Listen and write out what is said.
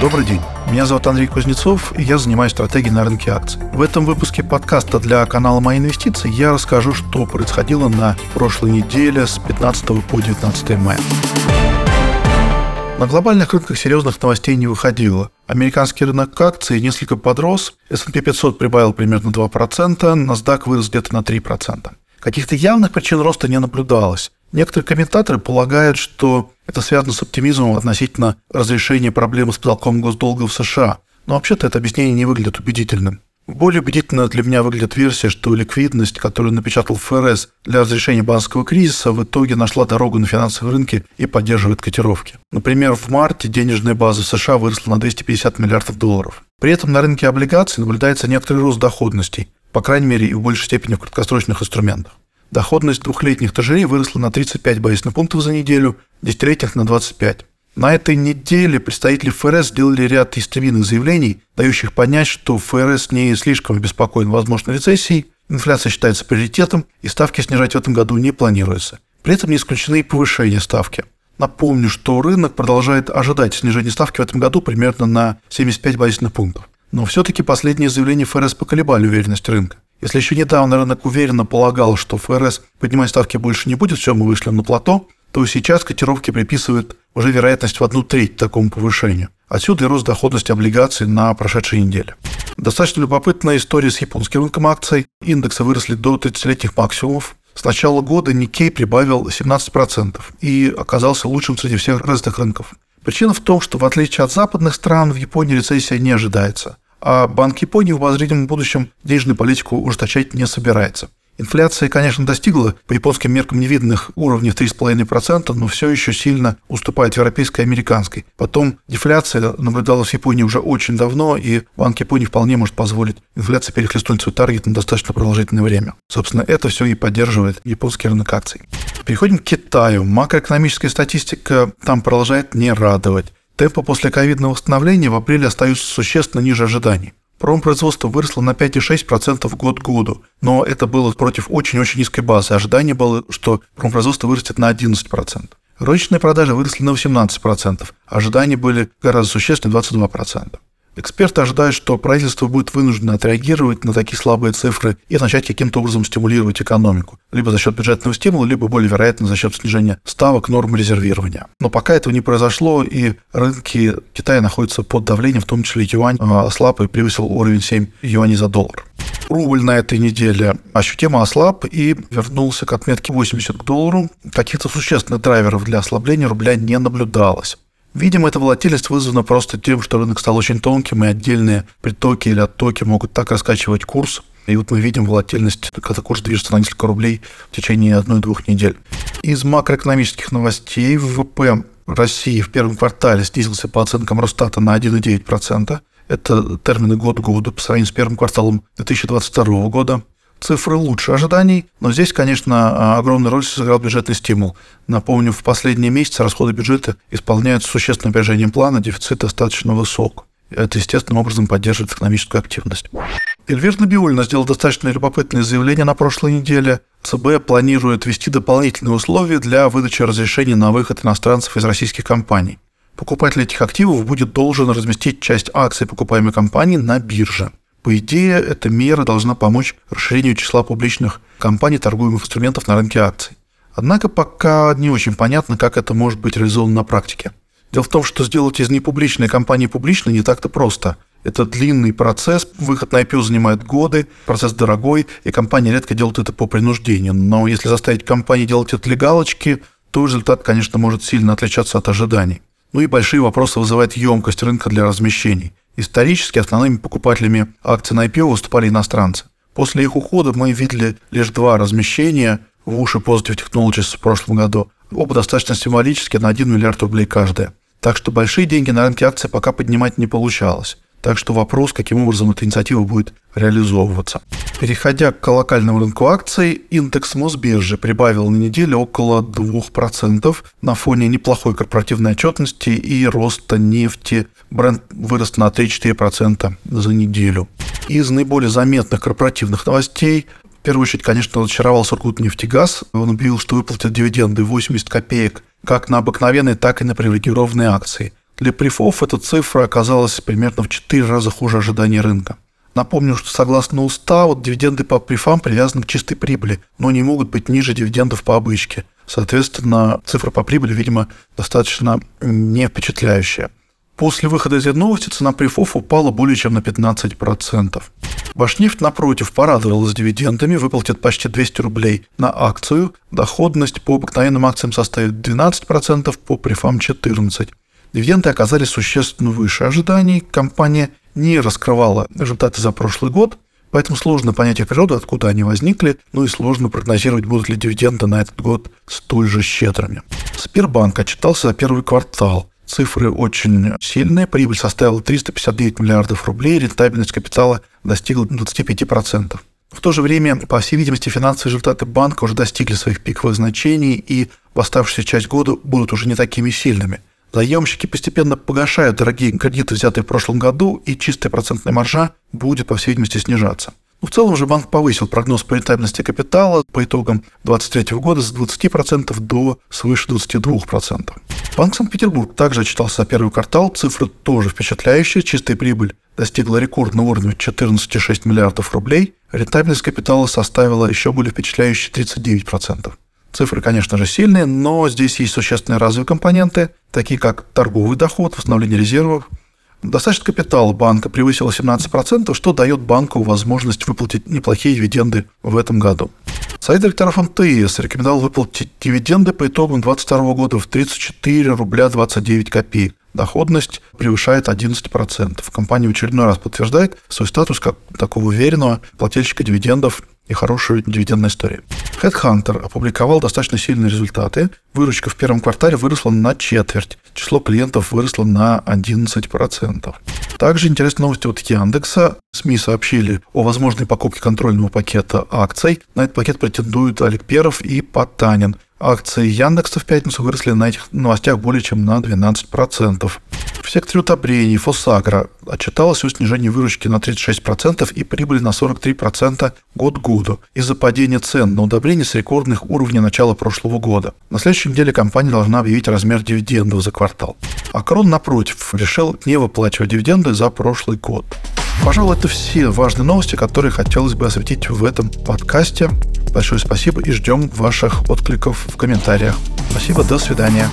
Добрый день. Меня зовут Андрей Кузнецов, и я занимаюсь стратегией на рынке акций. В этом выпуске подкаста для канала «Мои инвестиции» я расскажу, что происходило на прошлой неделе с 15 по 19 мая. На глобальных рынках серьезных новостей не выходило. Американский рынок акций несколько подрос, S&P 500 прибавил примерно 2%, NASDAQ вырос где-то на 3%. Каких-то явных причин роста не наблюдалось. Некоторые комментаторы полагают, что это связано с оптимизмом относительно разрешения проблемы с потолком госдолга в США. Но вообще-то это объяснение не выглядит убедительным. Более убедительно для меня выглядит версия, что ликвидность, которую напечатал ФРС для разрешения банковского кризиса, в итоге нашла дорогу на финансовые рынки и поддерживает котировки. Например, в марте денежная база США выросла на 250 миллиардов долларов. При этом на рынке облигаций наблюдается некоторый рост доходностей, по крайней мере и в большей степени в краткосрочных инструментах. Доходность двухлетних тажерей выросла на 35 базисных пунктов за неделю, десятилетних на 25. На этой неделе представители ФРС сделали ряд истовинных заявлений, дающих понять, что ФРС не слишком обеспокоен возможной рецессией, инфляция считается приоритетом, и ставки снижать в этом году не планируется. При этом не исключены и повышение ставки. Напомню, что рынок продолжает ожидать снижения ставки в этом году примерно на 75 базисных пунктов. Но все-таки последние заявления ФРС поколебали уверенность рынка. Если еще недавно рынок уверенно полагал, что ФРС поднимать ставки больше не будет, все, мы вышли на плато, то сейчас котировки приписывают уже вероятность в одну треть такому повышению. Отсюда и рост доходности облигаций на прошедшей неделе. Достаточно любопытная история с японским рынком акций. Индексы выросли до 30-летних максимумов. С начала года Никей прибавил 17% и оказался лучшим среди всех развитых рынков. Причина в том, что в отличие от западных стран, в Японии рецессия не ожидается а Банк Японии в обозримом будущем денежную политику ужесточать не собирается. Инфляция, конечно, достигла по японским меркам невиданных уровней в 3,5%, но все еще сильно уступает европейской и американской. Потом дефляция наблюдалась в Японии уже очень давно, и Банк Японии вполне может позволить инфляции перехлестнуть свой таргет на достаточно продолжительное время. Собственно, это все и поддерживает японский рынок акций. Переходим к Китаю. Макроэкономическая статистика там продолжает не радовать. Темпы после ковидного восстановления в апреле остаются существенно ниже ожиданий. Промпроизводство выросло на 5,6% год к году, но это было против очень-очень низкой базы. Ожидание было, что промпроизводство вырастет на 11%. Розничные продажи выросли на 18%, ожидания были гораздо существенные 22%. Эксперты ожидают, что правительство будет вынуждено отреагировать на такие слабые цифры и начать каким-то образом стимулировать экономику. Либо за счет бюджетного стимула, либо более вероятно за счет снижения ставок норм резервирования. Но пока этого не произошло, и рынки Китая находятся под давлением, в том числе юань а, ослаб и превысил уровень 7 юаней за доллар. Рубль на этой неделе ощутимо ослаб и вернулся к отметке 80 к доллару. Каких-то существенных драйверов для ослабления рубля не наблюдалось. Видимо, эта волатильность вызвана просто тем, что рынок стал очень тонким, и отдельные притоки или оттоки могут так раскачивать курс. И вот мы видим волатильность, когда курс движется на несколько рублей в течение одной-двух недель. Из макроэкономических новостей ВВП России в первом квартале снизился по оценкам Росстата на 1,9%. Это термины год года по сравнению с первым кварталом 2022 года цифры лучше ожиданий, но здесь, конечно, огромную роль сыграл бюджетный стимул. Напомню, в последние месяцы расходы бюджета исполняются существенным опережением плана, дефицит достаточно высок. Это естественным образом поддерживает экономическую активность. Эльвир Набиульна сделал достаточно любопытное заявление на прошлой неделе. ЦБ планирует ввести дополнительные условия для выдачи разрешений на выход иностранцев из российских компаний. Покупатель этих активов будет должен разместить часть акций покупаемой компании на бирже. По идее, эта мера должна помочь расширению числа публичных компаний, торгуемых инструментов на рынке акций. Однако пока не очень понятно, как это может быть реализовано на практике. Дело в том, что сделать из непубличной компании публичной не так-то просто. Это длинный процесс, выход на IPO занимает годы, процесс дорогой, и компания редко делает это по принуждению. Но если заставить компании делать это для галочки, то результат, конечно, может сильно отличаться от ожиданий. Ну и большие вопросы вызывает емкость рынка для размещений – Исторически основными покупателями акций на IPO выступали иностранцы. После их ухода мы видели лишь два размещения в уши Positive Technologies в прошлом году. Оба достаточно символические, на 1 миллиард рублей каждая. Так что большие деньги на рынке акций пока поднимать не получалось. Так что вопрос, каким образом эта инициатива будет реализовываться. Переходя к локальному рынку акций, индекс Мосбиржи прибавил на неделю около 2% на фоне неплохой корпоративной отчетности и роста нефти. Бренд вырос на 3-4% за неделю. Из наиболее заметных корпоративных новостей в первую очередь, конечно, разочаровал Сургутнефтегаз. Он объявил, что выплатит дивиденды 80 копеек как на обыкновенные, так и на привилегированные акции – Для прифов эта цифра оказалась примерно в 4 раза хуже ожиданий рынка. Напомню, что согласно уставу, дивиденды по прифам привязаны к чистой прибыли, но не могут быть ниже дивидендов по обычке. Соответственно, цифра по прибыли, видимо, достаточно не впечатляющая. После выхода этой новости цена прифов упала более чем на 15%. Башнефть, напротив, порадовалась дивидендами, выплатит почти 200 рублей на акцию. Доходность по обыкновенным акциям составит 12%, по прифам 14%. Дивиденды оказались существенно выше ожиданий. Компания не раскрывала результаты за прошлый год, поэтому сложно понять их природу, откуда они возникли, ну и сложно прогнозировать, будут ли дивиденды на этот год столь же щедрыми. Сбербанк отчитался за первый квартал. Цифры очень сильные. Прибыль составила 359 миллиардов рублей, рентабельность капитала достигла 25%. В то же время, по всей видимости, финансовые результаты банка уже достигли своих пиковых значений, и в оставшуюся часть года будут уже не такими сильными – Заемщики постепенно погашают дорогие кредиты, взятые в прошлом году, и чистая процентная маржа будет, по всей видимости, снижаться. Ну, в целом же банк повысил прогноз по рентабельности капитала по итогам 2023 года с 20% до свыше 22%. Банк Санкт-Петербург также отчитался первый квартал, цифры тоже впечатляющие, чистая прибыль достигла рекордного уровня 14,6 миллиардов рублей, рентабельность капитала составила еще более впечатляющие 39%. Цифры, конечно же, сильные, но здесь есть существенные разовые компоненты, такие как торговый доход, восстановление резервов. Достаточно капитала банка превысило 17%, что дает банку возможность выплатить неплохие дивиденды в этом году. Совет директоров МТС рекомендовал выплатить дивиденды по итогам 2022 года в 34 рубля 29 копеек. Доходность превышает 11%. Компания в очередной раз подтверждает свой статус как такого уверенного плательщика дивидендов и хорошую дивидендную историю. Headhunter опубликовал достаточно сильные результаты. Выручка в первом квартале выросла на четверть. Число клиентов выросло на 11%. Также интересные новости от Яндекса. СМИ сообщили о возможной покупке контрольного пакета акций. На этот пакет претендуют Олег Перов и Потанин. Акции Яндекса в пятницу выросли на этих новостях более чем на 12%. В секторе удобрений Фосагра отчиталось о снижении выручки на 36% и прибыли на 43% год к году из-за падения цен на удобрения с рекордных уровней начала прошлого года. На следующей неделе компания должна объявить размер дивидендов за квартал. А напротив, решил не выплачивать дивиденды за прошлый год. Пожалуй, это все важные новости, которые хотелось бы осветить в этом подкасте. Большое спасибо и ждем ваших откликов в комментариях. Спасибо, до свидания.